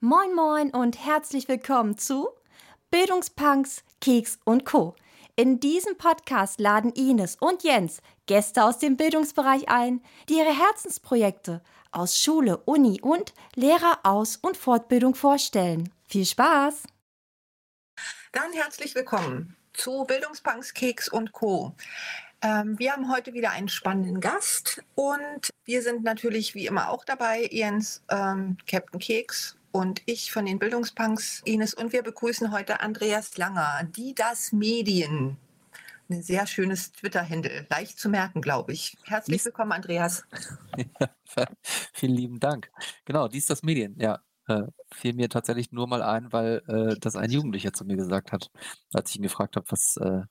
Moin Moin und herzlich willkommen zu Bildungspunks, Keks und Co. In diesem Podcast laden Ines und Jens Gäste aus dem Bildungsbereich ein, die ihre Herzensprojekte aus Schule, Uni und Lehreraus- und Fortbildung vorstellen. Viel Spaß! Dann herzlich willkommen zu Bildungspunks, Keks und Co. Ähm, wir haben heute wieder einen spannenden Gast und wir sind natürlich wie immer auch dabei, Jens, ähm, Captain Keks und ich von den Bildungspunks, Ines. Und wir begrüßen heute Andreas Langer, die das Medien. Ein sehr schönes Twitter-Handle, leicht zu merken, glaube ich. Herzlich willkommen, Andreas. Ja, vielen lieben Dank. Genau, dies das Medien, ja. Äh, fiel mir tatsächlich nur mal ein, weil äh, das ein Jugendlicher zu mir gesagt hat, als ich ihn gefragt habe, was, äh,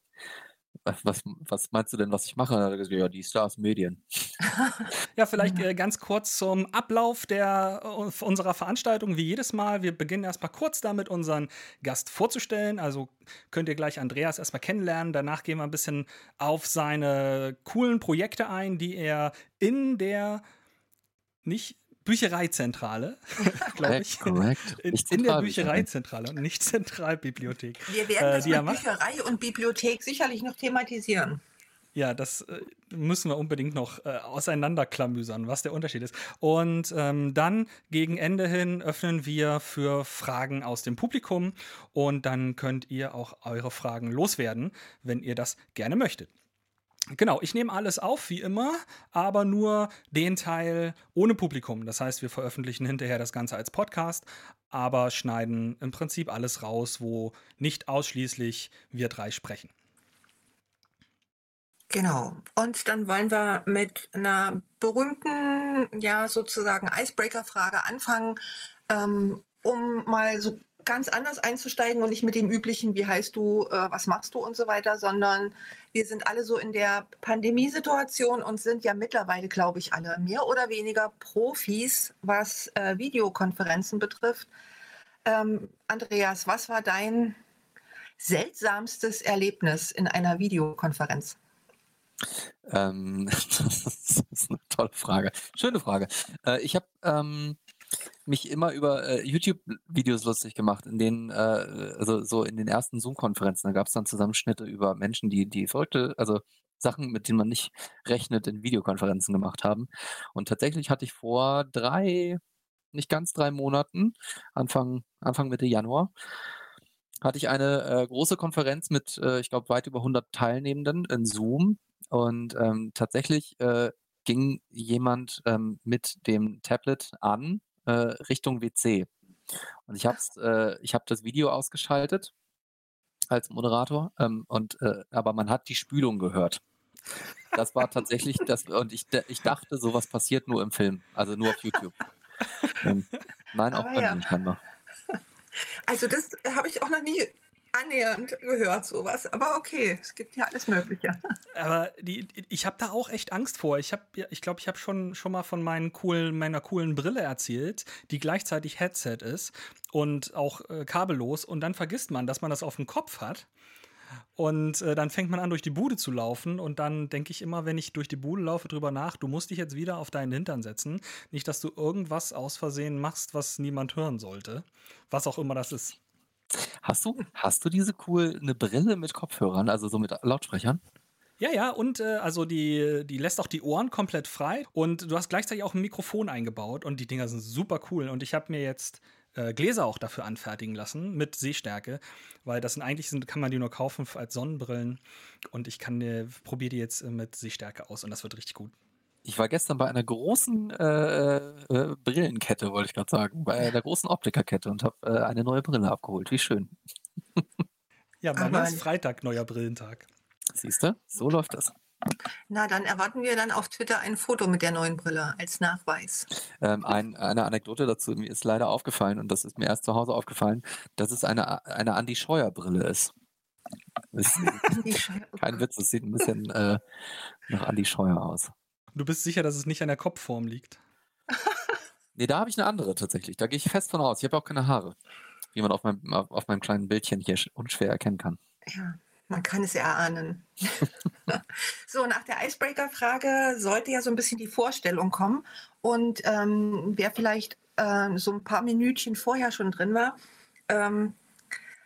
was, was meinst du denn, was ich mache? Dann hat er gesagt, ja, die Stars Medien. ja, vielleicht äh, ganz kurz zum Ablauf der, äh, unserer Veranstaltung, wie jedes Mal. Wir beginnen erstmal kurz damit, unseren Gast vorzustellen. Also könnt ihr gleich Andreas erstmal kennenlernen. Danach gehen wir ein bisschen auf seine coolen Projekte ein, die er in der nicht Büchereizentrale, glaube ich. Korrekt. In, in der Büchereizentrale und nicht Zentralbibliothek. Wir werden das äh, mit Bücherei und Bibliothek sicherlich noch thematisieren. Ja, das äh, müssen wir unbedingt noch äh, auseinanderklamüsern, was der Unterschied ist. Und ähm, dann gegen Ende hin öffnen wir für Fragen aus dem Publikum und dann könnt ihr auch eure Fragen loswerden, wenn ihr das gerne möchtet. Genau, ich nehme alles auf, wie immer, aber nur den Teil ohne Publikum. Das heißt, wir veröffentlichen hinterher das Ganze als Podcast, aber schneiden im Prinzip alles raus, wo nicht ausschließlich wir drei sprechen. Genau. Und dann wollen wir mit einer berühmten, ja, sozusagen Icebreaker-Frage anfangen, ähm, um mal so ganz anders einzusteigen und nicht mit dem üblichen, wie heißt du, äh, was machst du und so weiter, sondern wir sind alle so in der Pandemiesituation und sind ja mittlerweile, glaube ich, alle mehr oder weniger Profis, was äh, Videokonferenzen betrifft. Ähm, Andreas, was war dein seltsamstes Erlebnis in einer Videokonferenz? Ähm, das ist eine tolle Frage. Schöne Frage. Äh, ich habe ähm, mich immer über äh, YouTube-Videos lustig gemacht, in denen, äh, also so in den ersten Zoom-Konferenzen, da gab es dann Zusammenschnitte über Menschen, die, die verrückte, also Sachen, mit denen man nicht rechnet, in Videokonferenzen gemacht haben. Und tatsächlich hatte ich vor drei, nicht ganz drei Monaten, Anfang, Anfang Mitte Januar, hatte ich eine äh, große Konferenz mit, äh, ich glaube, weit über 100 Teilnehmenden in Zoom. Und ähm, tatsächlich äh, ging jemand ähm, mit dem Tablet an äh, Richtung WC. Und ich habe äh, ich hab das Video ausgeschaltet als Moderator, ähm, und äh, aber man hat die Spülung gehört. Das war tatsächlich das, und ich, ich dachte, sowas passiert nur im Film, also nur auf YouTube. Ähm, nein, auch bei ja. mir scheinbar. Also das habe ich auch noch nie annähernd gehört, sowas. Aber okay, es gibt ja alles Mögliche. Aber die, ich habe da auch echt Angst vor. Ich habe, ich glaube, ich habe schon, schon mal von meinen coolen, meiner coolen Brille erzählt, die gleichzeitig Headset ist und auch äh, kabellos. Und dann vergisst man, dass man das auf dem Kopf hat. Und äh, dann fängt man an, durch die Bude zu laufen. Und dann denke ich immer, wenn ich durch die Bude laufe, drüber nach, du musst dich jetzt wieder auf deinen Hintern setzen. Nicht, dass du irgendwas aus Versehen machst, was niemand hören sollte. Was auch immer das ist. Hast du, hast du diese cool, eine Brille mit Kopfhörern, also so mit Lautsprechern? Ja, ja, und äh, also die, die lässt auch die Ohren komplett frei und du hast gleichzeitig auch ein Mikrofon eingebaut und die Dinger sind super cool. Und ich habe mir jetzt äh, Gläser auch dafür anfertigen lassen mit Sehstärke, weil das sind eigentlich sind, kann man die nur kaufen als Sonnenbrillen und ich kann äh, probiere die jetzt mit Sehstärke aus und das wird richtig gut. Ich war gestern bei einer großen äh, äh, Brillenkette, wollte ich gerade sagen, bei einer großen Optikerkette und habe äh, eine neue Brille abgeholt. Wie schön. ja, mir ist Freitag neuer Brillentag. Siehst du, so läuft das. Na, dann erwarten wir dann auf Twitter ein Foto mit der neuen Brille als Nachweis. Ähm, ein, eine Anekdote dazu, mir ist leider aufgefallen, und das ist mir erst zu Hause aufgefallen, dass es eine, eine Andi Scheuer-Brille ist. ist kein Witz, es sieht ein bisschen äh, nach Andi Scheuer aus. Du bist sicher, dass es nicht an der Kopfform liegt? nee, da habe ich eine andere tatsächlich. Da gehe ich fest von aus. Ich habe auch keine Haare. Wie man auf meinem, auf meinem kleinen Bildchen hier unschwer erkennen kann. Ja, man kann es erahnen. so, nach der Icebreaker-Frage sollte ja so ein bisschen die Vorstellung kommen. Und ähm, wer vielleicht äh, so ein paar Minütchen vorher schon drin war, ähm,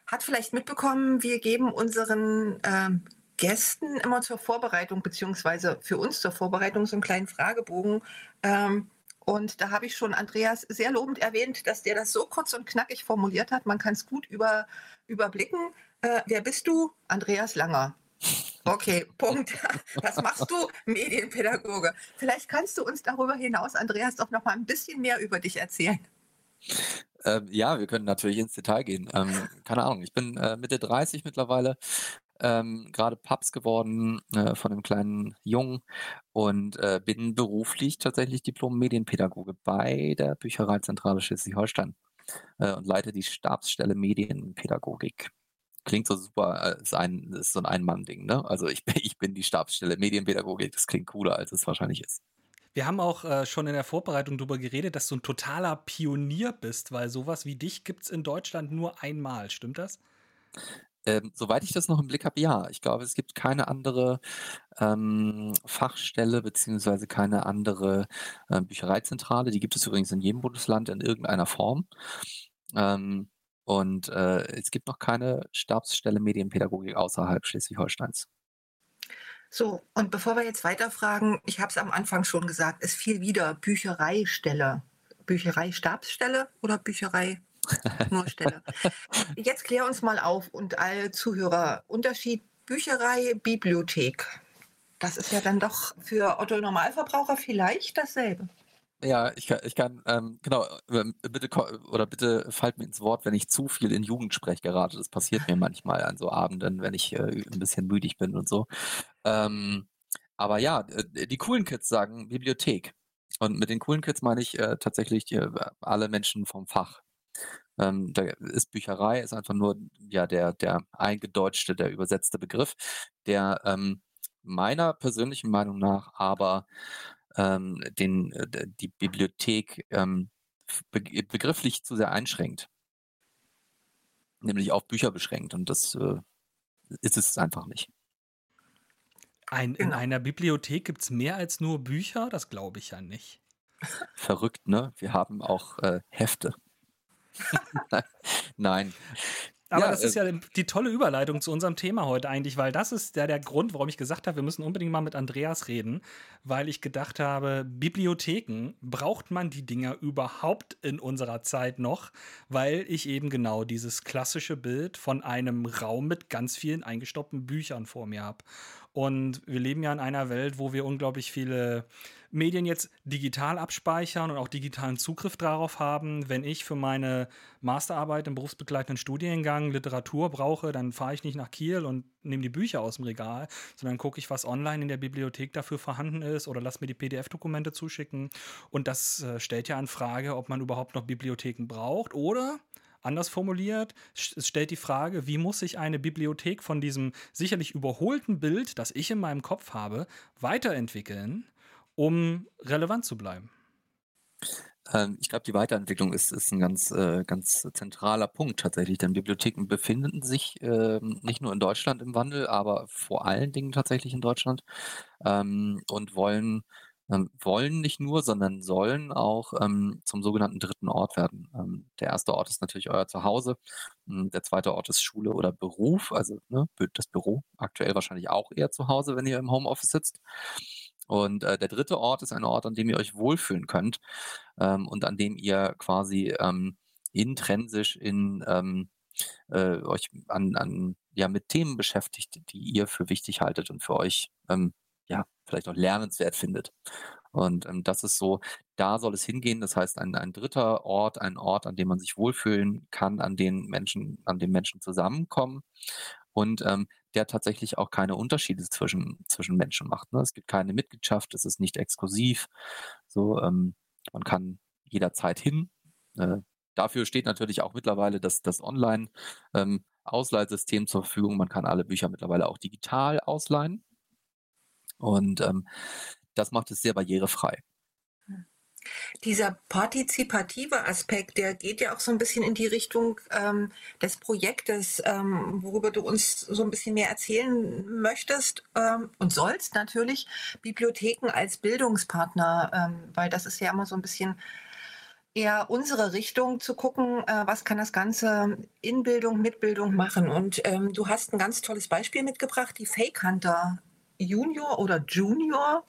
hat vielleicht mitbekommen, wir geben unseren ähm, Gästen immer zur Vorbereitung, beziehungsweise für uns zur Vorbereitung so einen kleinen Fragebogen. Ähm, und da habe ich schon Andreas sehr lobend erwähnt, dass der das so kurz und knackig formuliert hat. Man kann es gut über, überblicken. Äh, wer bist du? Andreas Langer. Okay, Punkt. Was machst du? Medienpädagoge. Vielleicht kannst du uns darüber hinaus, Andreas, doch noch mal ein bisschen mehr über dich erzählen. Ähm, ja, wir können natürlich ins Detail gehen. Ähm, keine Ahnung, ich bin äh, Mitte 30 mittlerweile, ähm, gerade Paps geworden äh, von einem kleinen Jungen und äh, bin beruflich tatsächlich Diplom-Medienpädagoge bei der Büchereizentrale Schleswig-Holstein äh, und leite die Stabsstelle Medienpädagogik. Klingt so super, äh, ist, ein, ist so ein Ein-Mann-Ding, ne? Also ich, ich bin die Stabsstelle Medienpädagogik, das klingt cooler, als es wahrscheinlich ist. Wir haben auch äh, schon in der Vorbereitung darüber geredet, dass du ein totaler Pionier bist, weil sowas wie dich gibt es in Deutschland nur einmal. Stimmt das? Ähm, soweit ich das noch im Blick habe, ja. Ich glaube, es gibt keine andere ähm, Fachstelle beziehungsweise keine andere äh, Büchereizentrale. Die gibt es übrigens in jedem Bundesland in irgendeiner Form. Ähm, und äh, es gibt noch keine Stabsstelle Medienpädagogik außerhalb Schleswig-Holsteins. So, und bevor wir jetzt weiterfragen, ich habe es am Anfang schon gesagt, es fiel wieder Büchereistelle. Bücherei-Stabsstelle oder Bücherei nur Stelle. Jetzt klär uns mal auf und alle Zuhörer. Unterschied Bücherei, Bibliothek. Das ist ja dann doch für Otto Normalverbraucher vielleicht dasselbe. Ja, ich kann, ich kann ähm, genau, ähm, bitte oder bitte fallt mir ins Wort, wenn ich zu viel in Jugendsprech gerate. Das passiert mir manchmal an so Abenden, wenn ich äh, ein bisschen müdig bin und so. Ähm, aber ja, äh, die coolen Kids sagen Bibliothek. Und mit den coolen Kids meine ich äh, tatsächlich die, alle Menschen vom Fach. Ähm, da ist Bücherei, ist einfach nur ja der, der eingedeutschte, der übersetzte Begriff, der ähm, meiner persönlichen Meinung nach aber ähm, den, äh, die Bibliothek ähm, be begrifflich zu sehr einschränkt. Nämlich auf Bücher beschränkt und das äh, ist es einfach nicht. Ein, in genau. einer Bibliothek gibt es mehr als nur Bücher? Das glaube ich ja nicht. Verrückt, ne? Wir haben auch äh, Hefte. Nein. Aber ja, das ist äh, ja die tolle Überleitung zu unserem Thema heute eigentlich, weil das ist ja der Grund, warum ich gesagt habe, wir müssen unbedingt mal mit Andreas reden, weil ich gedacht habe, Bibliotheken, braucht man die Dinger überhaupt in unserer Zeit noch? Weil ich eben genau dieses klassische Bild von einem Raum mit ganz vielen eingestoppten Büchern vor mir habe. Und wir leben ja in einer Welt, wo wir unglaublich viele Medien jetzt digital abspeichern und auch digitalen Zugriff darauf haben. Wenn ich für meine Masterarbeit im berufsbegleitenden Studiengang Literatur brauche, dann fahre ich nicht nach Kiel und nehme die Bücher aus dem Regal, sondern gucke ich, was online in der Bibliothek dafür vorhanden ist oder lass mir die PDF-Dokumente zuschicken. Und das äh, stellt ja in Frage, ob man überhaupt noch Bibliotheken braucht oder Anders formuliert, es stellt die Frage, wie muss sich eine Bibliothek von diesem sicherlich überholten Bild, das ich in meinem Kopf habe, weiterentwickeln, um relevant zu bleiben? Ähm, ich glaube, die Weiterentwicklung ist, ist ein ganz, äh, ganz zentraler Punkt tatsächlich, denn Bibliotheken befinden sich äh, nicht nur in Deutschland im Wandel, aber vor allen Dingen tatsächlich in Deutschland ähm, und wollen ähm, wollen nicht nur, sondern sollen auch ähm, zum sogenannten dritten Ort werden. Ähm, der erste Ort ist natürlich euer Zuhause, hm, der zweite Ort ist Schule oder Beruf, also ne, das Büro, aktuell wahrscheinlich auch eher zu Hause, wenn ihr im Homeoffice sitzt. Und äh, der dritte Ort ist ein Ort, an dem ihr euch wohlfühlen könnt ähm, und an dem ihr quasi ähm, intrinsisch in ähm, äh, euch an, an ja mit Themen beschäftigt, die ihr für wichtig haltet und für euch ähm, ja, vielleicht auch lernenswert findet. Und ähm, das ist so, da soll es hingehen. Das heißt, ein, ein dritter Ort, ein Ort, an dem man sich wohlfühlen kann, an den Menschen, an dem Menschen zusammenkommen und ähm, der tatsächlich auch keine Unterschiede zwischen, zwischen Menschen macht. Ne? Es gibt keine Mitgliedschaft, es ist nicht exklusiv. So, ähm, man kann jederzeit hin. Äh, dafür steht natürlich auch mittlerweile das, das Online- ähm, Ausleihsystem zur Verfügung. Man kann alle Bücher mittlerweile auch digital ausleihen. Und ähm, das macht es sehr barrierefrei. Dieser partizipative Aspekt, der geht ja auch so ein bisschen in die Richtung ähm, des Projektes, ähm, worüber du uns so ein bisschen mehr erzählen möchtest ähm, und sollst natürlich, Bibliotheken als Bildungspartner, ähm, weil das ist ja immer so ein bisschen eher unsere Richtung zu gucken, äh, was kann das Ganze in Bildung, mit Bildung machen. Und ähm, du hast ein ganz tolles Beispiel mitgebracht, die Fake Hunter Junior oder Junior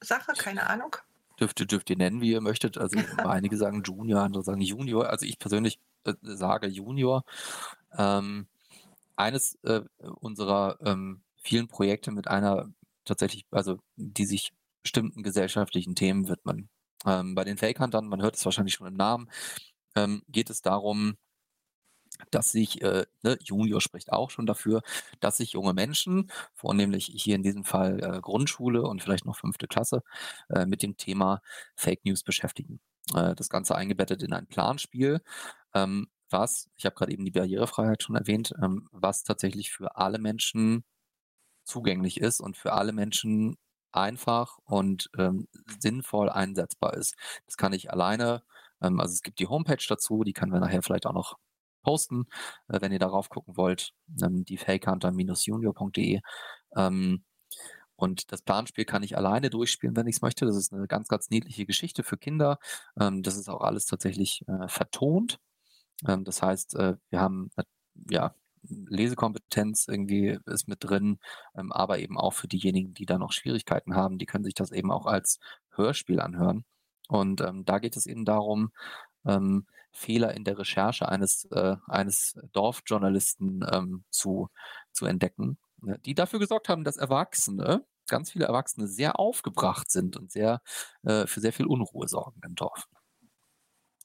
Sache, keine Ahnung. Dürft, dürft ihr nennen, wie ihr möchtet. Also einige sagen Junior, andere sagen Junior. Also ich persönlich äh, sage Junior. Ähm, eines äh, unserer ähm, vielen Projekte mit einer tatsächlich, also die sich bestimmten gesellschaftlichen Themen widmen. Ähm, bei den Fake-Huntern, man hört es wahrscheinlich schon im Namen, ähm, geht es darum, dass sich, äh, ne, Junior spricht auch schon dafür, dass sich junge Menschen, vornehmlich hier in diesem Fall äh, Grundschule und vielleicht noch fünfte Klasse, äh, mit dem Thema Fake News beschäftigen. Äh, das Ganze eingebettet in ein Planspiel, ähm, was, ich habe gerade eben die Barrierefreiheit schon erwähnt, ähm, was tatsächlich für alle Menschen zugänglich ist und für alle Menschen einfach und ähm, sinnvoll einsetzbar ist. Das kann ich alleine, ähm, also es gibt die Homepage dazu, die können wir nachher vielleicht auch noch posten, äh, wenn ihr darauf gucken wollt, ähm, die fakehunter-junior.de. Ähm, und das Planspiel kann ich alleine durchspielen, wenn ich es möchte. Das ist eine ganz, ganz niedliche Geschichte für Kinder. Ähm, das ist auch alles tatsächlich äh, vertont. Ähm, das heißt, äh, wir haben äh, ja Lesekompetenz irgendwie ist mit drin, ähm, aber eben auch für diejenigen, die da noch Schwierigkeiten haben, die können sich das eben auch als Hörspiel anhören. Und ähm, da geht es eben darum, ähm, Fehler in der Recherche eines, äh, eines Dorfjournalisten ähm, zu, zu entdecken, ne, die dafür gesorgt haben, dass Erwachsene, ganz viele Erwachsene sehr aufgebracht sind und sehr äh, für sehr viel Unruhe sorgen im Dorf.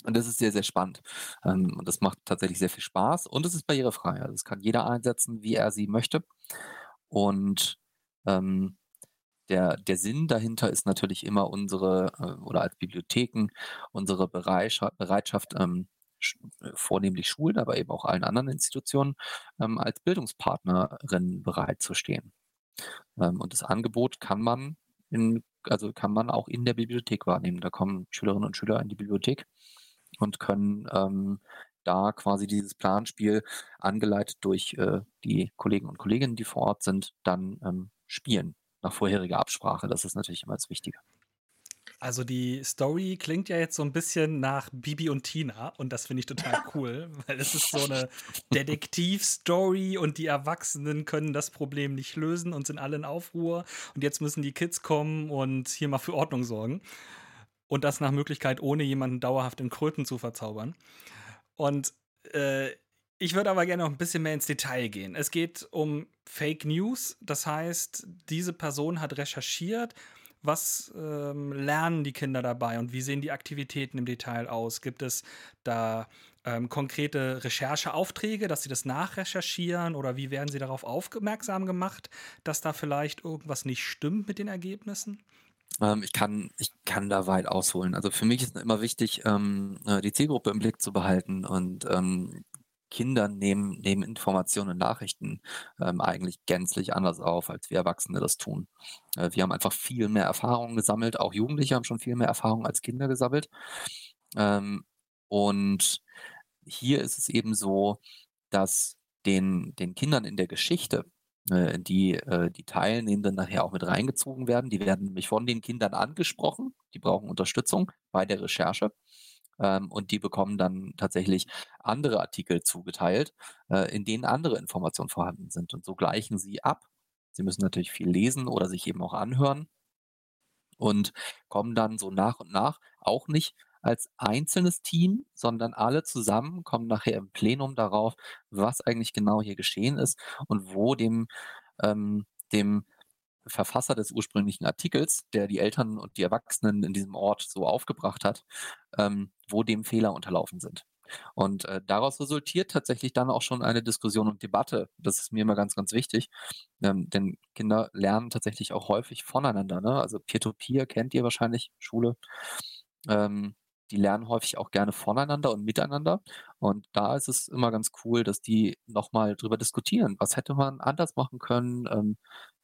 Und das ist sehr, sehr spannend. Ähm, und das macht tatsächlich sehr viel Spaß. Und es ist barrierefrei. Also das kann jeder einsetzen, wie er sie möchte. Und ähm, der, der Sinn dahinter ist natürlich immer unsere, äh, oder als Bibliotheken, unsere Bereitschaft, Bereitschaft ähm, äh, vornehmlich Schulen, aber eben auch allen anderen Institutionen, ähm, als Bildungspartnerin bereitzustehen. Ähm, und das Angebot kann man in, also kann man auch in der Bibliothek wahrnehmen. Da kommen Schülerinnen und Schüler in die Bibliothek und können ähm, da quasi dieses Planspiel angeleitet durch äh, die Kollegen und Kolleginnen, die vor Ort sind, dann ähm, spielen nach vorheriger Absprache. Das ist natürlich immer das Wichtige. Also die Story klingt ja jetzt so ein bisschen nach Bibi und Tina und das finde ich total cool, weil es ist so eine Detektivstory und die Erwachsenen können das Problem nicht lösen und sind alle in Aufruhr und jetzt müssen die Kids kommen und hier mal für Ordnung sorgen und das nach Möglichkeit ohne jemanden dauerhaft in Kröten zu verzaubern. Und äh, ich würde aber gerne noch ein bisschen mehr ins Detail gehen. Es geht um Fake News, das heißt, diese Person hat recherchiert, was ähm, lernen die Kinder dabei und wie sehen die Aktivitäten im Detail aus? Gibt es da ähm, konkrete Rechercheaufträge, dass sie das nachrecherchieren oder wie werden sie darauf aufmerksam gemacht, dass da vielleicht irgendwas nicht stimmt mit den Ergebnissen? Ähm, ich, kann, ich kann da weit ausholen. Also für mich ist immer wichtig, ähm, äh, die Zielgruppe im Blick zu behalten und ähm, Kinder nehmen, nehmen Informationen und Nachrichten ähm, eigentlich gänzlich anders auf, als wir Erwachsene das tun. Äh, wir haben einfach viel mehr Erfahrungen gesammelt, auch Jugendliche haben schon viel mehr Erfahrungen als Kinder gesammelt. Ähm, und hier ist es eben so, dass den, den Kindern in der Geschichte, äh, die, äh, die Teilnehmenden nachher auch mit reingezogen werden, die werden nämlich von den Kindern angesprochen, die brauchen Unterstützung bei der Recherche ähm, und die bekommen dann tatsächlich andere Artikel zugeteilt, äh, in denen andere Informationen vorhanden sind. Und so gleichen sie ab. Sie müssen natürlich viel lesen oder sich eben auch anhören und kommen dann so nach und nach auch nicht als einzelnes Team, sondern alle zusammen kommen nachher im Plenum darauf, was eigentlich genau hier geschehen ist und wo dem, ähm, dem Verfasser des ursprünglichen Artikels, der die Eltern und die Erwachsenen in diesem Ort so aufgebracht hat, ähm, wo dem Fehler unterlaufen sind. Und äh, daraus resultiert tatsächlich dann auch schon eine Diskussion und Debatte. Das ist mir immer ganz, ganz wichtig. Ähm, denn Kinder lernen tatsächlich auch häufig voneinander. Ne? Also Peer-to-Peer -Peer kennt ihr wahrscheinlich, Schule. Ähm, die lernen häufig auch gerne voneinander und miteinander. Und da ist es immer ganz cool, dass die nochmal drüber diskutieren. Was hätte man anders machen können? Ähm,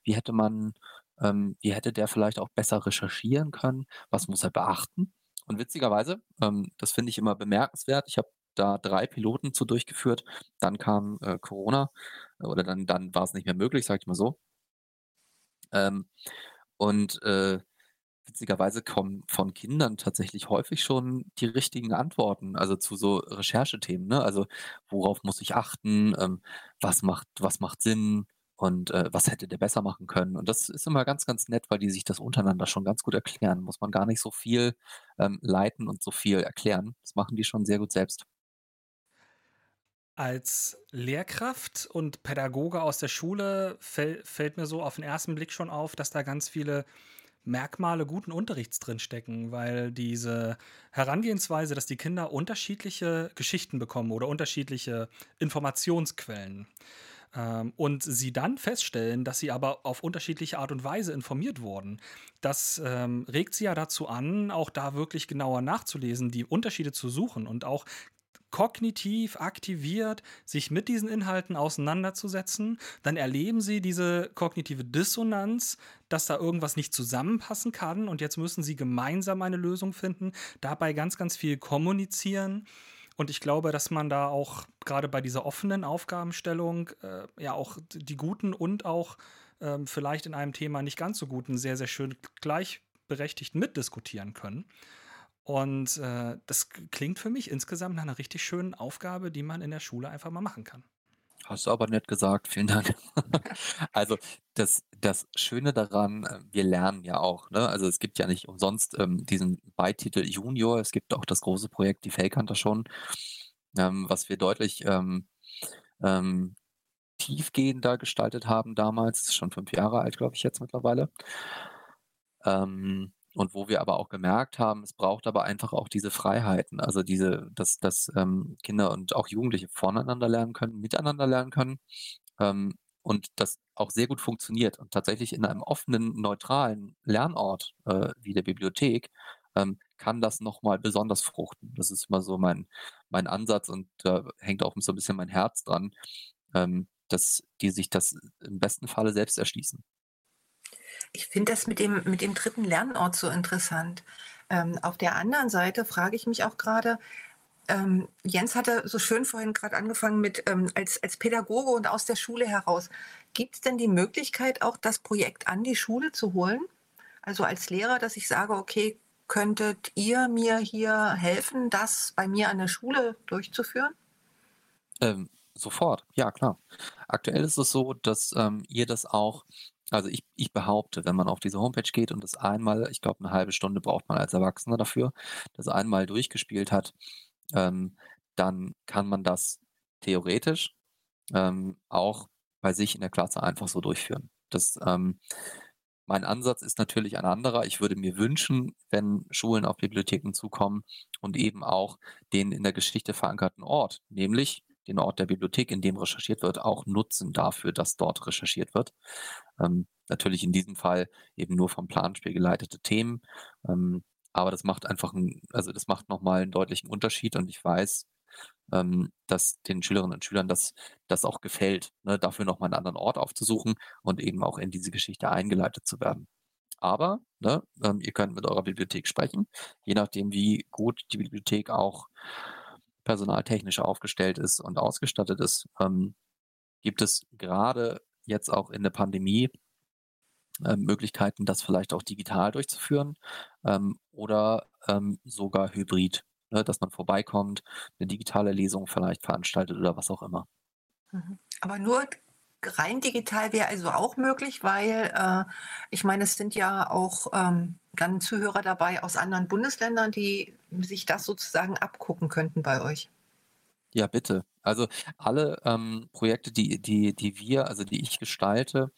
wie hätte man, ähm, wie hätte der vielleicht auch besser recherchieren können? Was muss er beachten? Und witzigerweise, ähm, das finde ich immer bemerkenswert. Ich habe da drei Piloten zu durchgeführt. Dann kam äh, Corona oder dann, dann war es nicht mehr möglich, sage ich mal so. Ähm, und äh, witzigerweise kommen von Kindern tatsächlich häufig schon die richtigen Antworten, also zu so Recherchethemen, ne? Also worauf muss ich achten, ähm, was macht, was macht Sinn und äh, was hätte der besser machen können. Und das ist immer ganz, ganz nett, weil die sich das untereinander schon ganz gut erklären. Muss man gar nicht so viel ähm, leiten und so viel erklären. Das machen die schon sehr gut selbst. Als Lehrkraft und Pädagoge aus der Schule fäll, fällt mir so auf den ersten Blick schon auf, dass da ganz viele Merkmale guten Unterrichts drinstecken, weil diese Herangehensweise, dass die Kinder unterschiedliche Geschichten bekommen oder unterschiedliche Informationsquellen und sie dann feststellen, dass sie aber auf unterschiedliche Art und Weise informiert wurden, das ähm, regt sie ja dazu an, auch da wirklich genauer nachzulesen, die Unterschiede zu suchen und auch kognitiv aktiviert, sich mit diesen Inhalten auseinanderzusetzen, dann erleben sie diese kognitive Dissonanz, dass da irgendwas nicht zusammenpassen kann. Und jetzt müssen sie gemeinsam eine Lösung finden, dabei ganz, ganz viel kommunizieren. Und ich glaube, dass man da auch gerade bei dieser offenen Aufgabenstellung äh, ja auch die guten und auch äh, vielleicht in einem Thema nicht ganz so guten sehr, sehr schön gleichberechtigt mitdiskutieren können. Und äh, das klingt für mich insgesamt nach einer richtig schönen Aufgabe, die man in der Schule einfach mal machen kann. Hast du aber nett gesagt, vielen Dank. also das, das Schöne daran, äh, wir lernen ja auch. Ne? Also es gibt ja nicht umsonst ähm, diesen Beititel Junior, es gibt auch das große Projekt, die Fake Hunter schon, ähm, was wir deutlich ähm, ähm, tiefgehender gestaltet haben damals, ist schon fünf Jahre alt, glaube ich, jetzt mittlerweile. Ähm, und wo wir aber auch gemerkt haben, es braucht aber einfach auch diese Freiheiten, also diese, dass, dass ähm, Kinder und auch Jugendliche voneinander lernen können, miteinander lernen können ähm, und das auch sehr gut funktioniert und tatsächlich in einem offenen, neutralen Lernort äh, wie der Bibliothek ähm, kann das nochmal besonders fruchten. Das ist immer so mein, mein Ansatz und da hängt auch so ein bisschen mein Herz dran, ähm, dass die sich das im besten Falle selbst erschließen. Ich finde das mit dem, mit dem dritten Lernort so interessant. Ähm, auf der anderen Seite frage ich mich auch gerade, ähm, Jens hatte so schön vorhin gerade angefangen mit ähm, als, als Pädagoge und aus der Schule heraus. Gibt es denn die Möglichkeit, auch das Projekt an die Schule zu holen? Also als Lehrer, dass ich sage, okay, könntet ihr mir hier helfen, das bei mir an der Schule durchzuführen? Ähm, sofort, ja klar. Aktuell ist es so, dass ähm, ihr das auch also ich, ich behaupte, wenn man auf diese Homepage geht und das einmal, ich glaube, eine halbe Stunde braucht man als Erwachsener dafür, das einmal durchgespielt hat, ähm, dann kann man das theoretisch ähm, auch bei sich in der Klasse einfach so durchführen. Das, ähm, mein Ansatz ist natürlich ein anderer. Ich würde mir wünschen, wenn Schulen auf Bibliotheken zukommen und eben auch den in der Geschichte verankerten Ort, nämlich den Ort der Bibliothek, in dem recherchiert wird, auch nutzen dafür, dass dort recherchiert wird. Ähm, natürlich in diesem Fall eben nur vom Planspiel geleitete Themen. Ähm, aber das macht einfach, ein, also das macht nochmal einen deutlichen Unterschied und ich weiß, ähm, dass den Schülerinnen und Schülern das, das auch gefällt, ne, dafür nochmal einen anderen Ort aufzusuchen und eben auch in diese Geschichte eingeleitet zu werden. Aber ne, ähm, ihr könnt mit eurer Bibliothek sprechen, je nachdem, wie gut die Bibliothek auch personaltechnisch aufgestellt ist und ausgestattet ist, ähm, gibt es gerade jetzt auch in der Pandemie äh, Möglichkeiten, das vielleicht auch digital durchzuführen ähm, oder ähm, sogar hybrid, ne, dass man vorbeikommt, eine digitale Lesung vielleicht veranstaltet oder was auch immer. Mhm. Aber nur rein digital wäre also auch möglich, weil äh, ich meine, es sind ja auch ähm, dann Zuhörer dabei aus anderen Bundesländern, die sich das sozusagen abgucken könnten bei euch. Ja, bitte. Also alle ähm, Projekte, die, die, die wir, also die ich gestalte,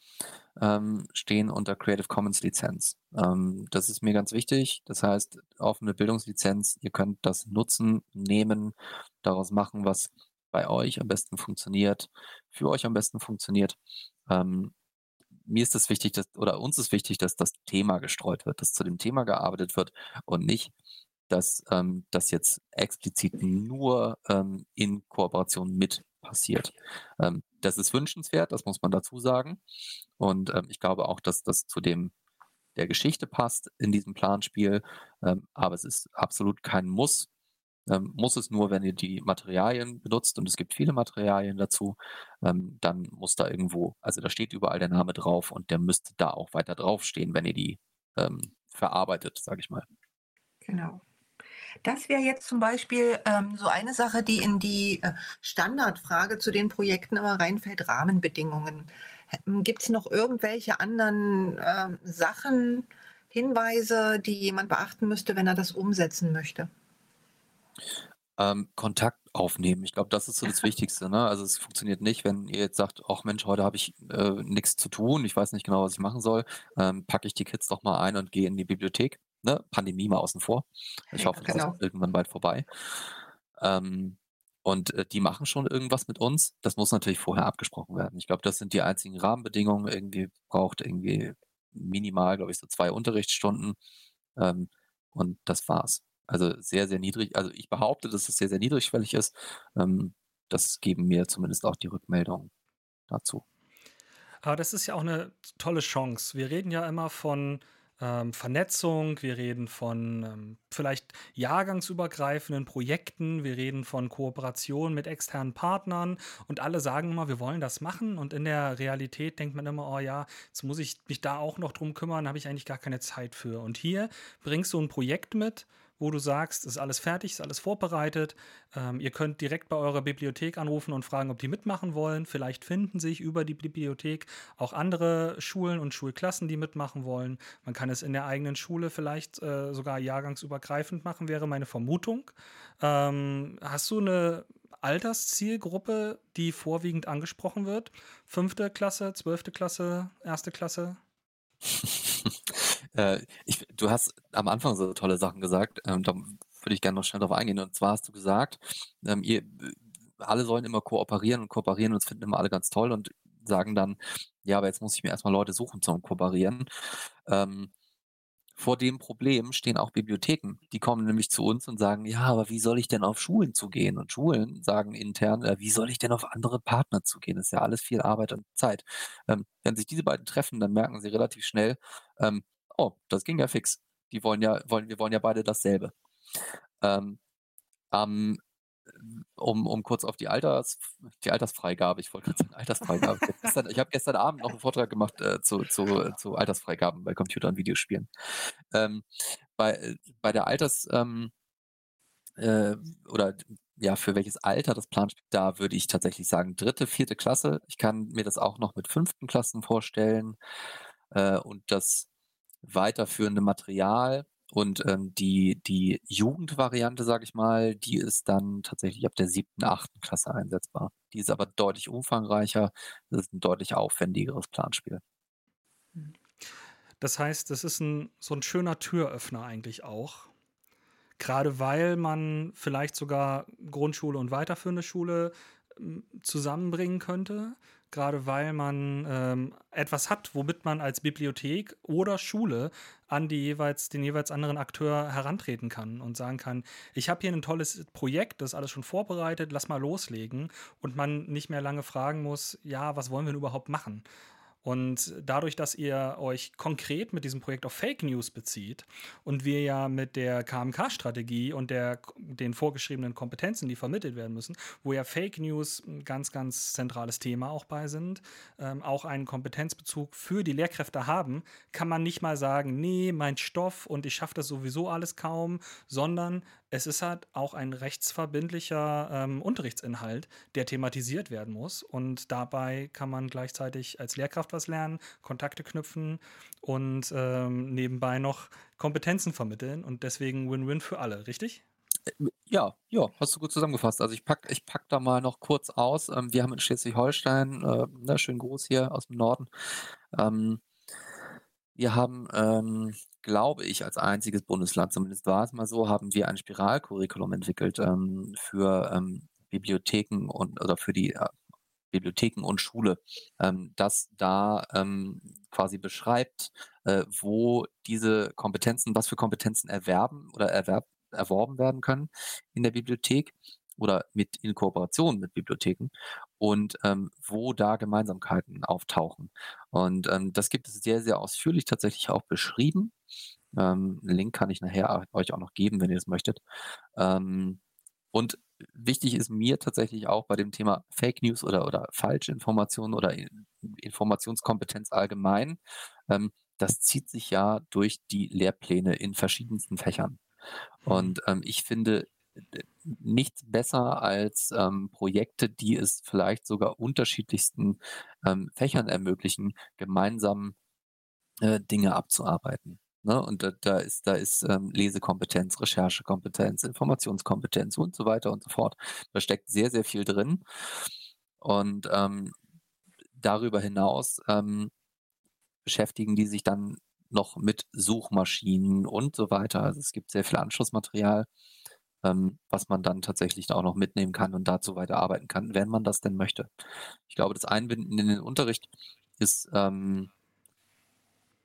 ähm, stehen unter Creative Commons Lizenz. Ähm, das ist mir ganz wichtig. Das heißt, offene Bildungslizenz, ihr könnt das nutzen, nehmen, daraus machen, was bei euch am besten funktioniert, für euch am besten funktioniert. Ähm, mir ist es wichtig, dass, oder uns ist wichtig, dass das Thema gestreut wird, dass zu dem Thema gearbeitet wird und nicht, dass ähm, das jetzt explizit nur ähm, in Kooperation mit passiert. Ähm, das ist wünschenswert, das muss man dazu sagen. Und ähm, ich glaube auch, dass das zu dem der Geschichte passt in diesem Planspiel. Ähm, aber es ist absolut kein Muss. Ähm, muss es nur, wenn ihr die Materialien benutzt und es gibt viele Materialien dazu, ähm, dann muss da irgendwo, also da steht überall der Name drauf und der müsste da auch weiter draufstehen, wenn ihr die ähm, verarbeitet, sage ich mal. Genau. Das wäre jetzt zum Beispiel ähm, so eine Sache, die in die äh, Standardfrage zu den Projekten immer reinfällt, Rahmenbedingungen. Ähm, Gibt es noch irgendwelche anderen äh, Sachen, Hinweise, die jemand beachten müsste, wenn er das umsetzen möchte? Ähm, Kontakt aufnehmen. Ich glaube, das ist so das Wichtigste. Ne? Also es funktioniert nicht, wenn ihr jetzt sagt, ach Mensch, heute habe ich äh, nichts zu tun, ich weiß nicht genau, was ich machen soll, ähm, packe ich die Kids doch mal ein und gehe in die Bibliothek. Ne? Pandemie mal außen vor. Ich Ja, hoffe, das genau. ist irgendwann bald vorbei. Ähm, und äh, die machen schon irgendwas mit uns. Das muss natürlich vorher abgesprochen werden. Ich glaube, das sind die einzigen Rahmenbedingungen. Irgendwie braucht irgendwie minimal, glaube ich, so zwei Unterrichtsstunden. Ähm, und das war's. Also sehr, sehr niedrig. Also ich behaupte, dass es sehr, sehr niedrigschwellig ist. Ähm, das geben mir zumindest auch die Rückmeldungen dazu. Aber das ist ja auch eine tolle Chance. Wir reden ja immer von ähm, Vernetzung, wir reden von ähm, vielleicht jahrgangsübergreifenden Projekten, wir reden von Kooperation mit externen Partnern und alle sagen immer, wir wollen das machen und in der Realität denkt man immer, oh ja, jetzt muss ich mich da auch noch drum kümmern, habe ich eigentlich gar keine Zeit für. Und hier bringst du ein Projekt mit, wo du sagst, ist alles fertig, ist alles vorbereitet. Ähm, ihr könnt direkt bei eurer Bibliothek anrufen und fragen, ob die mitmachen wollen. Vielleicht finden sich über die Bibliothek auch andere Schulen und Schulklassen, die mitmachen wollen. Man kann es in der eigenen Schule vielleicht äh, sogar jahrgangsübergreifend machen, wäre meine Vermutung. Ähm, hast du eine Alterszielgruppe, die vorwiegend angesprochen wird? Fünfte Klasse, zwölfte Klasse, erste Klasse? äh, ich, du hast am Anfang so tolle Sachen gesagt, ähm, da würde ich gerne noch schnell darauf eingehen. Und zwar hast du gesagt, ähm, ihr alle sollen immer kooperieren und kooperieren und es finden immer alle ganz toll und sagen dann, ja, aber jetzt muss ich mir erstmal Leute suchen zum Kooperieren. Ähm, vor dem Problem stehen auch Bibliotheken. Die kommen nämlich zu uns und sagen, ja, aber wie soll ich denn auf Schulen zugehen? Und Schulen sagen intern, äh, wie soll ich denn auf andere Partner zugehen? Das ist ja alles viel Arbeit und Zeit. Ähm, wenn sich diese beiden treffen, dann merken sie relativ schnell, ähm, oh, das ging ja fix. Die wollen ja, wollen, wir wollen ja beide dasselbe. Ähm, ähm, um, um kurz auf die, Alters, die Altersfreigabe, ich wollte gerade sagen Altersfreigabe. Ich habe gestern, Abend noch einen Vortrag gemacht äh, zu, zu, zu Altersfreigaben bei Computer- und Videospielen. Ähm, bei, bei der Alters- ähm, äh, oder ja, für welches Alter das Planspiel, da würde ich tatsächlich sagen, dritte, vierte Klasse. Ich kann mir das auch noch mit fünften Klassen vorstellen. Äh, und das weiterführende Material und ähm, die, die Jugendvariante, sage ich mal, die ist dann tatsächlich ab der siebten, achten Klasse einsetzbar. Die ist aber deutlich umfangreicher. Das ist ein deutlich aufwendigeres Planspiel. Das heißt, das ist ein, so ein schöner Türöffner eigentlich auch. Gerade weil man vielleicht sogar Grundschule und weiterführende Schule ähm, zusammenbringen könnte. Gerade weil man ähm, etwas hat, womit man als Bibliothek oder Schule an die jeweils, den jeweils anderen Akteur herantreten kann und sagen kann, ich habe hier ein tolles Projekt, das ist alles schon vorbereitet, lass mal loslegen und man nicht mehr lange fragen muss, ja, was wollen wir denn überhaupt machen? Und dadurch, dass ihr euch konkret mit diesem Projekt auf Fake News bezieht und wir ja mit der KMK-Strategie und der, den vorgeschriebenen Kompetenzen, die vermittelt werden müssen, wo ja Fake News ein ganz, ganz zentrales Thema auch bei sind, ähm, auch einen Kompetenzbezug für die Lehrkräfte haben, kann man nicht mal sagen, nee, mein Stoff und ich schaffe das sowieso alles kaum, sondern es ist halt auch ein rechtsverbindlicher ähm, Unterrichtsinhalt, der thematisiert werden muss. Und dabei kann man gleichzeitig als Lehrkraft was lernen, Kontakte knüpfen und ähm, nebenbei noch Kompetenzen vermitteln. Und deswegen Win-Win für alle, richtig? Ja, ja, hast du gut zusammengefasst. Also ich pack, ich pack da mal noch kurz aus. Ähm, wir haben in Schleswig-Holstein, äh, na, schön groß hier aus dem Norden, ähm, wir haben, ähm, glaube ich, als einziges Bundesland, zumindest war es mal so, haben wir ein Spiralcurriculum entwickelt ähm, für ähm, Bibliotheken und oder für die äh, Bibliotheken und Schule, ähm, das da ähm, quasi beschreibt, äh, wo diese Kompetenzen, was für Kompetenzen erwerben oder erwerb, erworben werden können in der Bibliothek oder mit in Kooperation mit Bibliotheken und ähm, wo da Gemeinsamkeiten auftauchen. Und ähm, das gibt es sehr, sehr ausführlich tatsächlich auch beschrieben. Ähm, Link kann ich nachher euch auch noch geben, wenn ihr es möchtet. Ähm, und wichtig ist mir tatsächlich auch bei dem Thema Fake News oder, oder falsche Informationen oder Informationskompetenz allgemein, ähm, das zieht sich ja durch die Lehrpläne in verschiedensten Fächern. Mhm. Und ähm, ich finde nichts besser als ähm, Projekte, die es vielleicht sogar unterschiedlichsten ähm, Fächern ermöglichen, gemeinsam äh, Dinge abzuarbeiten. Ne? Und da, da ist, da ist ähm, Lesekompetenz, Recherchekompetenz, Informationskompetenz und so weiter und so fort. Da steckt sehr, sehr viel drin. Und ähm, darüber hinaus ähm, beschäftigen die sich dann noch mit Suchmaschinen und so weiter. Also es gibt sehr viel Anschlussmaterial, ähm, was man dann tatsächlich auch noch mitnehmen kann und dazu weiterarbeiten kann, wenn man das denn möchte. Ich glaube, das Einbinden in den Unterricht ist, ähm,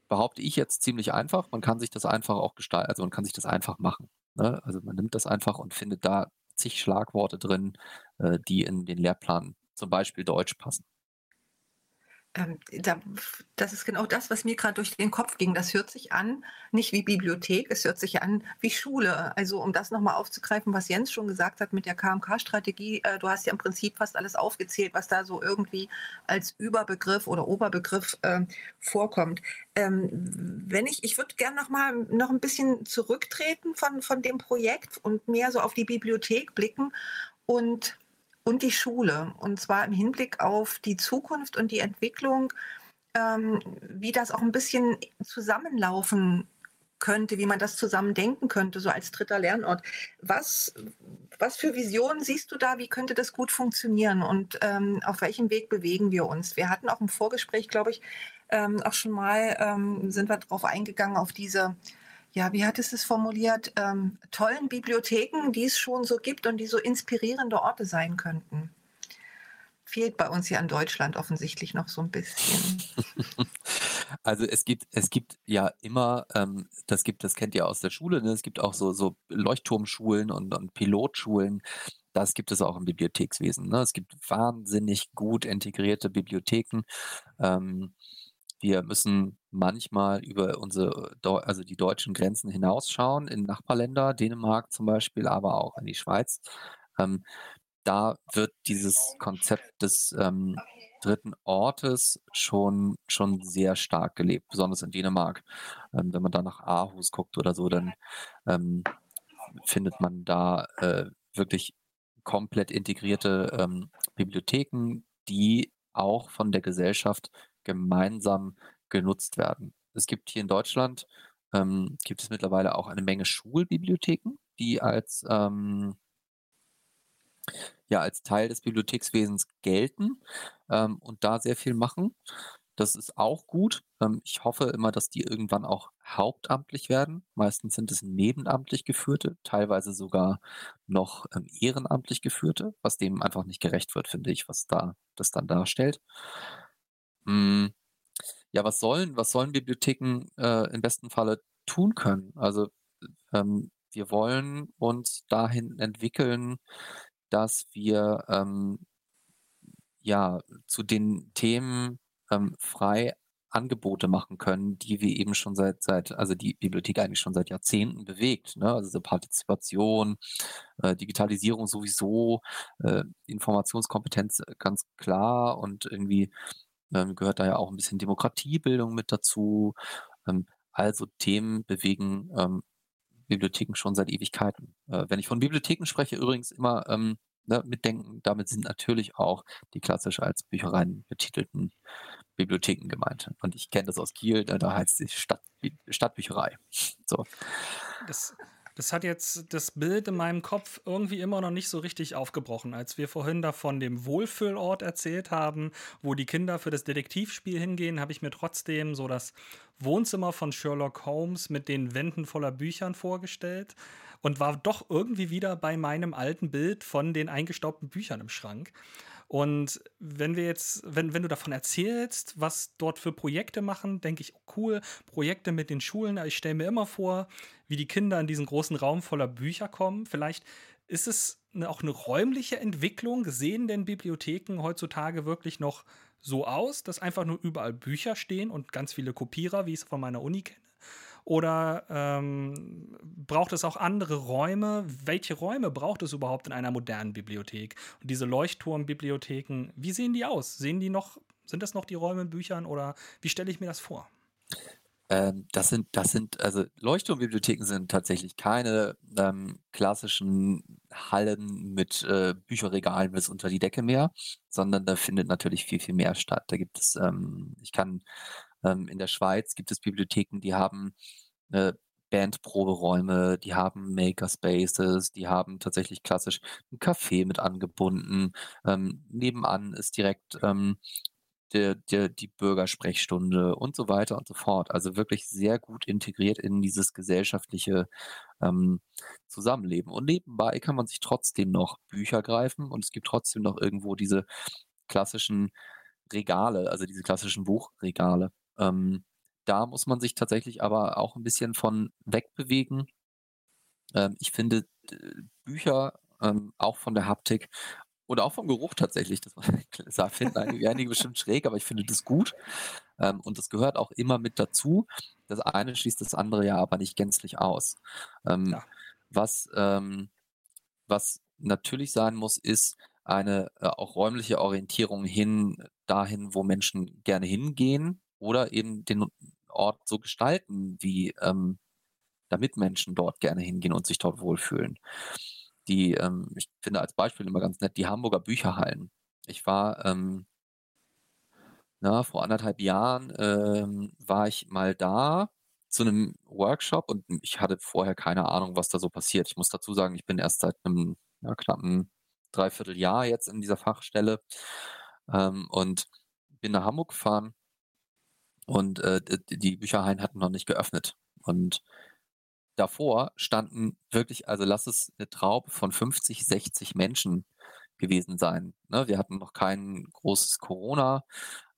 behaupte ich jetzt ziemlich einfach. Man kann sich das einfach auch gestalten, also man kann sich das einfach machen. Ne? Also man nimmt das einfach und findet da zig Schlagworte drin, äh, die in den Lehrplan zum Beispiel Deutsch passen. Ähm, da, das ist genau das, was mir gerade durch den Kopf ging. Das hört sich an, nicht wie Bibliothek, es hört sich an wie Schule. Also um das nochmal aufzugreifen, was Jens schon gesagt hat mit der KMK-Strategie, äh, du hast ja im Prinzip fast alles aufgezählt, was da so irgendwie als Überbegriff oder Oberbegriff äh, vorkommt. Ähm, wenn ich, ich würde gerne nochmal noch ein bisschen zurücktreten von, von dem Projekt und mehr so auf die Bibliothek blicken und und die Schule. Und zwar im Hinblick auf die Zukunft und die Entwicklung, ähm, wie das auch ein bisschen zusammenlaufen könnte, wie man das zusammen denken könnte, so als dritter Lernort. Was, was für Visionen siehst du da? Wie könnte das gut funktionieren und ähm, auf welchem Weg bewegen wir uns? Wir hatten auch im Vorgespräch, glaube ich, ähm, auch schon mal, ähm, sind wir darauf eingegangen, auf diese ja, wie hat es es formuliert, ähm, tollen Bibliotheken, die es schon so gibt und die so inspirierende Orte sein könnten. Fehlt bei uns hier in Deutschland offensichtlich noch so ein bisschen. Also es gibt, es gibt ja immer, ähm, das gibt, das kennt ihr aus der Schule, ne? es gibt auch so, so Leuchtturmschulen und, und Pilotschulen. Das gibt es auch im Bibliothekswesen. Ne? Es gibt wahnsinnig gut integrierte Bibliotheken. Ähm, wir müssen manchmal über unsere, also die deutschen Grenzen hinausschauen, in Nachbarländer, Dänemark zum Beispiel, aber auch in die Schweiz. Ähm, da wird dieses Konzept des ähm, dritten Ortes schon, schon sehr stark gelebt, besonders in Dänemark. Ähm, wenn man da nach Aarhus guckt oder so, dann ähm, findet man da äh, wirklich komplett integrierte ähm, Bibliotheken, die auch von der Gesellschaft gemeinsam genutzt werden. Es gibt hier in Deutschland, ähm, gibt es mittlerweile auch eine Menge Schulbibliotheken, die als, ähm, ja, als Teil des Bibliothekswesens gelten ähm, und da sehr viel machen. Das ist auch gut. Ähm, ich hoffe immer, dass die irgendwann auch hauptamtlich werden. Meistens sind es nebenamtlich geführte, teilweise sogar noch ähm, ehrenamtlich geführte, was dem einfach nicht gerecht wird, finde ich, was da das dann darstellt. Hm, ja, was sollen, was sollen Bibliotheken äh, im besten Falle tun können? Also ähm, wir wollen uns dahin entwickeln, dass wir ähm, ja zu den Themen ähm, frei Angebote machen können, die wir eben schon seit, seit, also die Bibliothek eigentlich schon seit Jahrzehnten bewegt. Ne? Also so Partizipation, äh, Digitalisierung sowieso, äh, Informationskompetenz ganz klar und irgendwie ähm, gehört da ja auch ein bisschen Demokratiebildung mit dazu. Ähm, also Themen bewegen ähm, Bibliotheken schon seit Ewigkeiten. Äh, wenn ich von Bibliotheken spreche, übrigens immer ähm, ne, mitdenken, damit sind natürlich auch die klassisch als Büchereien betitelten Bibliotheken gemeint. Und ich kenne das aus Kiel, da, heißt es Stadt, Stadtbücherei. So. Das, das hat jetzt das Bild in meinem Kopf irgendwie immer noch nicht so richtig aufgebrochen. Als wir vorhin da von dem Wohlfühlort erzählt haben, wo die Kinder für das Detektivspiel hingehen, habe ich mir trotzdem so das Wohnzimmer von Sherlock Holmes mit den Wänden voller Büchern vorgestellt und war doch irgendwie wieder bei meinem alten Bild von den eingestaubten Büchern im Schrank. Und wenn wir jetzt, wenn, wenn du davon erzählst, was dort für Projekte machen, denke ich, oh cool, Projekte mit den Schulen. Ich stelle mir immer vor, wie die Kinder in diesen großen Raum voller Bücher kommen. Vielleicht ist es eine, auch eine räumliche Entwicklung. Sehen denn Bibliotheken heutzutage wirklich noch so aus, dass einfach nur überall Bücher stehen und ganz viele Kopierer, wie ich es von meiner Uni kenne? Oder ähm, braucht es auch andere Räume? Welche Räume braucht es überhaupt in einer modernen Bibliothek? Und diese Leuchtturmbibliotheken, wie sehen die aus? Sehen die noch, sind das noch die Räume in Büchern oder wie stelle ich mir das vor? Ähm, das sind, das sind, also Leuchtturmbibliotheken sind tatsächlich keine ähm, klassischen Hallen mit äh, Bücherregalen bis unter die Decke mehr, sondern da findet natürlich viel, viel mehr statt. Da gibt es, ähm, ich kann, ähm, in der Schweiz gibt es Bibliotheken, die haben äh, Bandproberäume, die haben Makerspaces, die haben tatsächlich klassisch ein Café mit angebunden. Ähm, nebenan ist direkt ähm, der, der, die Bürgersprechstunde und so weiter und so fort. Also wirklich sehr gut integriert in dieses gesellschaftliche ähm, Zusammenleben. Und nebenbei kann man sich trotzdem noch Bücher greifen und es gibt trotzdem noch irgendwo diese klassischen Regale, also diese klassischen Buchregale. Ähm, da muss man sich tatsächlich aber auch ein bisschen von wegbewegen. Ähm, ich finde Bücher ähm, auch von der Haptik oder auch vom Geruch tatsächlich. Das finden einige, einige bestimmt schräg, aber ich finde das gut. Ähm, und das gehört auch immer mit dazu. Das eine schließt das andere ja aber nicht gänzlich aus. Ähm, ja. Was, ähm, was natürlich sein muss, ist eine äh, auch räumliche Orientierung hin dahin, wo Menschen gerne hingehen oder eben den Ort so gestalten, wie ähm, damit Menschen dort gerne hingehen und sich dort wohlfühlen die, ähm, ich finde als Beispiel immer ganz nett, die Hamburger Bücherhallen. Ich war ähm, na, vor anderthalb Jahren ähm, war ich mal da zu einem Workshop und ich hatte vorher keine Ahnung, was da so passiert. Ich muss dazu sagen, ich bin erst seit einem ja, knappen Dreivierteljahr jetzt in dieser Fachstelle ähm, und bin nach Hamburg gefahren und äh, die Bücherhallen hatten noch nicht geöffnet. Und davor standen wirklich, also lass es eine Traube von 50, 60 Menschen gewesen sein. Ne? Wir hatten noch kein großes Corona.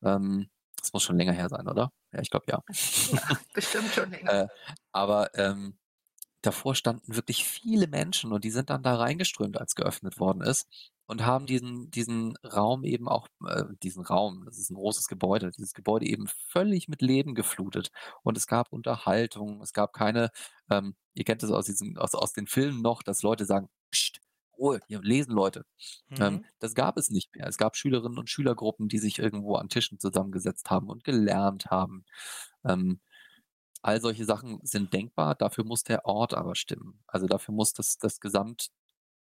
Ähm, das muss schon länger her sein, oder? Ja, ich glaube ja. ja. Bestimmt schon länger. äh, aber ähm, davor standen wirklich viele Menschen und die sind dann da reingeströmt, als geöffnet worden ist und haben diesen, diesen Raum eben auch, äh, diesen Raum, das ist ein großes Gebäude, dieses Gebäude eben völlig mit Leben geflutet. Und es gab Unterhaltung, es gab keine, ähm, ihr kennt es aus, diesen, aus, aus den Filmen noch, dass Leute sagen, Psst, Ruhe, hier lesen Leute. Ähm, mhm. Ähm, das gab es nicht mehr. Es gab Schülerinnen und Schülergruppen, die sich irgendwo an Tischen zusammengesetzt haben und gelernt haben. Ähm, all solche Sachen sind denkbar, dafür muss der Ort aber stimmen. Also dafür muss das, das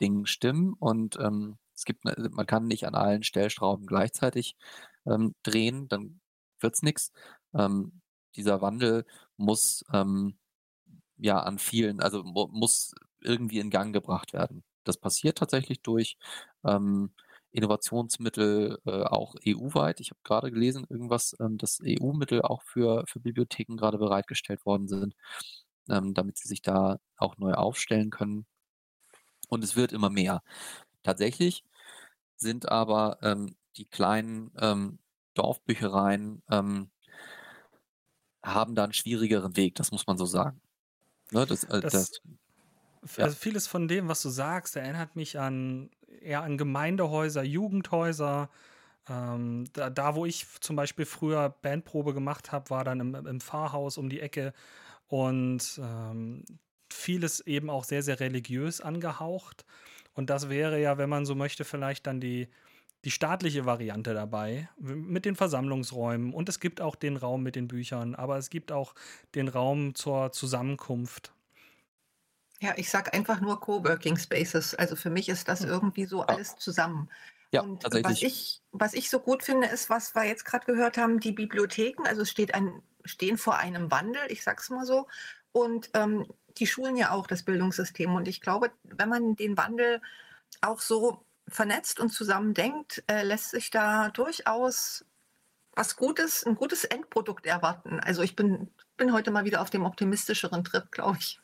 Gesamtding stimmen und ähm, es gibt, ne, man kann nicht an allen Stellschrauben gleichzeitig ähm, drehen, dann wird's nix. Ähm, dieser Wandel muss ähm, ja an vielen, also muss irgendwie in Gang gebracht werden. Das passiert tatsächlich durch ähm, Innovationsmittel äh, auch EU-weit. Ich habe gerade gelesen, irgendwas, ähm, dass EU-Mittel auch für, für Bibliotheken gerade bereitgestellt worden sind, ähm, damit sie sich da auch neu aufstellen können. Und es wird immer mehr. Tatsächlich sind aber ähm, die kleinen ähm, Dorfbüchereien ähm, haben da einen schwierigeren Weg, das muss man so sagen. Ne, das, äh, das, das, ja. Also vieles von dem, was du sagst, erinnert mich an eher an Gemeindehäuser, Jugendhäuser. Ähm, da, da, wo ich zum Beispiel früher Bandprobe gemacht habe, war dann im, im, Pfarrhaus um die Ecke und ähm, vieles eben auch sehr, sehr religiös angehaucht. Und das wäre ja, wenn man so möchte, vielleicht dann die, die staatliche Variante dabei mit den Versammlungsräumen. Und es gibt auch den Raum mit den Büchern, aber es gibt auch den Raum zur Zusammenkunft. Ja, ich sage einfach nur Coworking Spaces. Also für mich ist das hm. irgendwie so alles zusammen. Ja, und was ich, was ich so gut finde, ist, was wir jetzt gerade gehört haben, die Bibliotheken, also es steht ein, stehen vor einem Wandel, ich sag's mal so. Und ähm, die Schulen ja auch, das Bildungssystem. Und ich glaube, wenn man den Wandel auch so vernetzt und zusammen denkt, äh, lässt sich da durchaus was Gutes, ein gutes Endprodukt erwarten. Also ich bin, bin heute mal wieder auf dem optimistischeren Trip, glaube ich.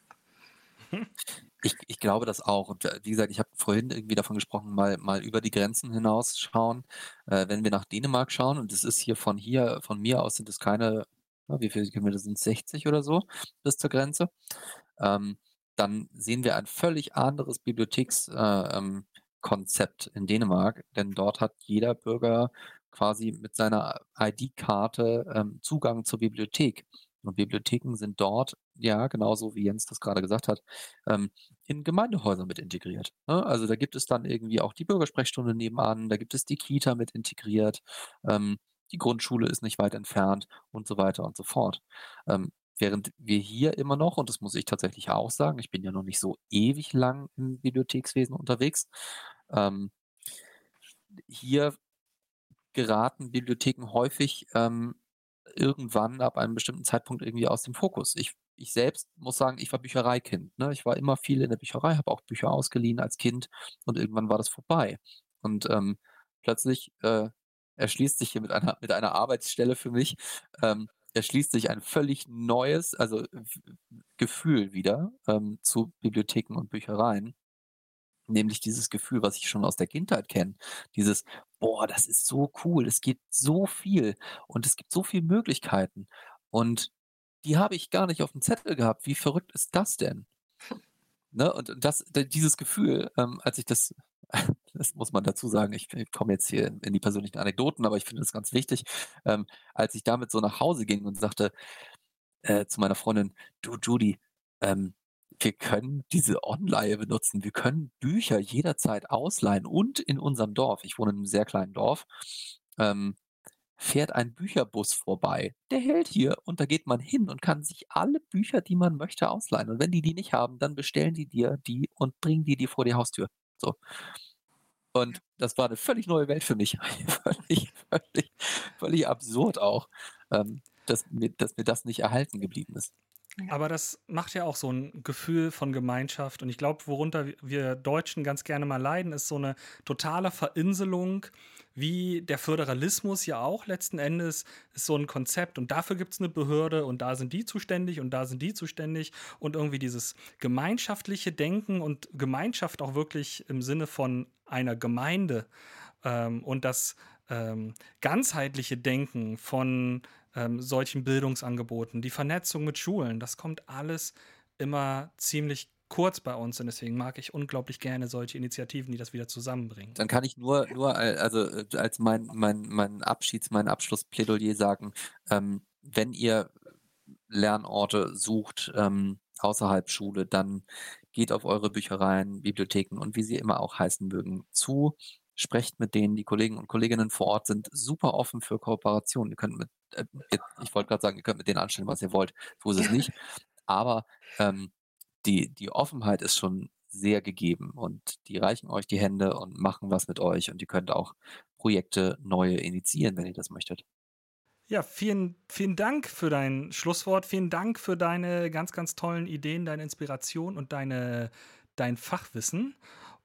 Ich, ich glaube das auch. Und äh, wie gesagt, ich habe vorhin irgendwie davon gesprochen, mal, mal über die Grenzen hinaus schauen. Äh, wenn wir nach Dänemark schauen, und es ist hier von hier, von mir aus sind es keine, wie viele Kilometer sind 60 oder so bis zur Grenze, ähm, dann sehen wir ein völlig anderes Bibliothekskonzept äh, ähm, in Dänemark, denn dort hat jeder Bürger quasi mit seiner ID-Karte ähm, Zugang zur Bibliothek. Und Bibliotheken sind dort, ja, genauso wie Jens das gerade gesagt hat, ähm, in Gemeindehäusern mit integriert. Ne? Also da gibt es dann irgendwie auch die Bürgersprechstunde nebenan, da gibt es die Kita mit integriert, ähm, die Grundschule ist nicht weit entfernt und so weiter und so fort. Ähm, während wir hier immer noch, und das muss ich tatsächlich auch sagen, ich bin ja noch nicht so ewig lang im Bibliothekswesen unterwegs, ähm, hier geraten Bibliotheken häufig ähm, irgendwann ab einem bestimmten Zeitpunkt irgendwie aus dem Fokus. Ich, ich selbst muss sagen, ich war Büchereikind. Ne? Ich war immer viel in der Bücherei, habe auch Bücher ausgeliehen als Kind und irgendwann war das vorbei. Und ähm, plötzlich äh, erschließt sich hier mit einer, mit einer Arbeitsstelle für mich, ähm, erschließt sich ein völlig neues, also Gefühl wieder ähm, zu Bibliotheken und Büchereien. Nämlich dieses Gefühl, was ich schon aus der Kindheit kenne. Dieses, boah, das ist so cool, es gibt so viel und es gibt so viele Möglichkeiten. Und die habe ich gar nicht auf dem Zettel gehabt. Wie verrückt ist das denn? Ne? Und das, dieses Gefühl, ähm, als ich das, das muss man dazu sagen, ich, ich komme jetzt hier in, die persönlichen Anekdoten, aber ich finde das ganz wichtig, ähm, als ich damit so nach Hause ging und sagte äh, zu meiner Freundin, du Judy, ähm, wir können diese Online benutzen. Wir können Bücher jederzeit ausleihen und in unserem Dorf, ich wohne in einem sehr kleinen Dorf, ähm, fährt ein Bücherbus vorbei. Der hält hier und da geht man hin und kann sich alle Bücher, die man möchte, ausleihen. Und wenn die die nicht haben, dann bestellen die dir die und bringen die dir vor die Haustür. So. Und das war eine völlig neue Welt für mich. völlig, völlig, völlig absurd auch, ähm, dass, mir, dass mir das nicht erhalten geblieben ist. Aber das macht ja auch so ein Gefühl von Gemeinschaft. Und ich glaube, worunter wir Deutschen ganz gerne mal leiden, ist so eine totale Verinselung, wie der Föderalismus ja auch letzten Endes ist so ein Konzept. Und dafür gibt es eine Behörde und da sind die zuständig und da sind die zuständig. Und irgendwie dieses gemeinschaftliche Denken und Gemeinschaft auch wirklich im Sinne von einer Gemeinde ähm, und das ähm, ganzheitliche Denken von ähm, solchen Bildungsangeboten, die Vernetzung mit Schulen, das kommt alles immer ziemlich kurz bei uns und deswegen mag ich unglaublich gerne solche Initiativen, die das wieder zusammenbringen. Dann kann ich nur, nur also äh, als mein, mein, mein Abschieds-, mein Abschlussplädoyer sagen, ähm, wenn ihr Lernorte sucht ähm, außerhalb Schule, dann geht auf eure Büchereien, Bibliotheken und wie sie immer auch heißen mögen zu sprecht mit denen, die Kollegen und Kolleginnen vor Ort sind super offen für Kooperation. Ihr könnt mit, äh, ich wollte gerade sagen, ihr könnt mit denen anstellen, was ihr wollt. So ist es nicht. Aber ähm, die, die Offenheit ist schon sehr gegeben und die reichen euch die Hände und machen was mit euch und ihr könnt auch Projekte neue initiieren, wenn ihr das möchtet. Ja, vielen, vielen Dank für dein Schlusswort. Vielen Dank für deine ganz, ganz tollen Ideen, deine Inspiration und deine, dein Fachwissen.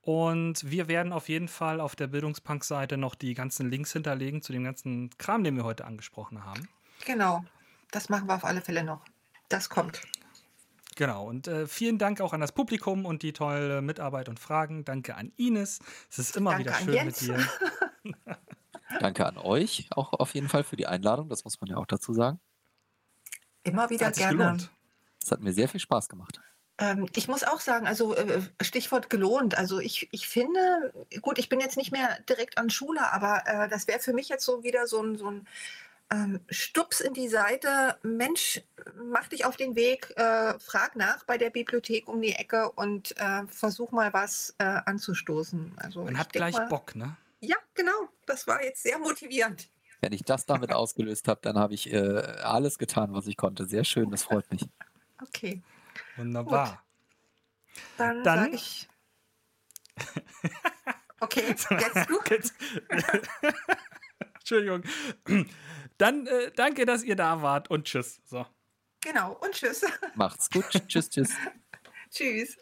Und wir werden auf jeden Fall auf der Bildungspunk-Seite noch die ganzen Links hinterlegen zu dem ganzen Kram, den wir heute angesprochen haben. Genau, das machen wir auf alle Fälle noch. Das kommt. Genau, und äh, vielen Dank auch an das Publikum und die tolle Mitarbeit und Fragen. Danke an Ines. Es ist immer Danke wieder schön mit dir. Danke an euch auch auf jeden Fall für die Einladung, das muss man ja auch dazu sagen. Immer wieder gerne. Es hat mir sehr viel Spaß gemacht. Ähm, ich muss auch sagen, also äh, Stichwort gelohnt. Also ich, ich finde, gut, ich bin jetzt nicht mehr direkt an Schule, aber äh, das wäre für mich jetzt so wieder so ein, so ein ähm, Stups in die Seite. Mensch, mach dich auf den Weg, äh, frag nach bei der Bibliothek um die Ecke und äh, versuch mal was äh, anzustoßen. Also Man hat gleich mal, Bock, ne? Ja, genau. Das war jetzt sehr motivierend. Wenn ich das damit ausgelöst habe, dann habe ich äh, alles getan, was ich konnte. Sehr schön, das freut mich. Okay. Wunderbar. Gut. Dann, Dann sage ich. Okay, jetzt du. Entschuldigung. Dann äh, danke, dass ihr da wart und tschüss. So. Genau, und tschüss. Macht's gut. tschüss, tschüss. tschüss.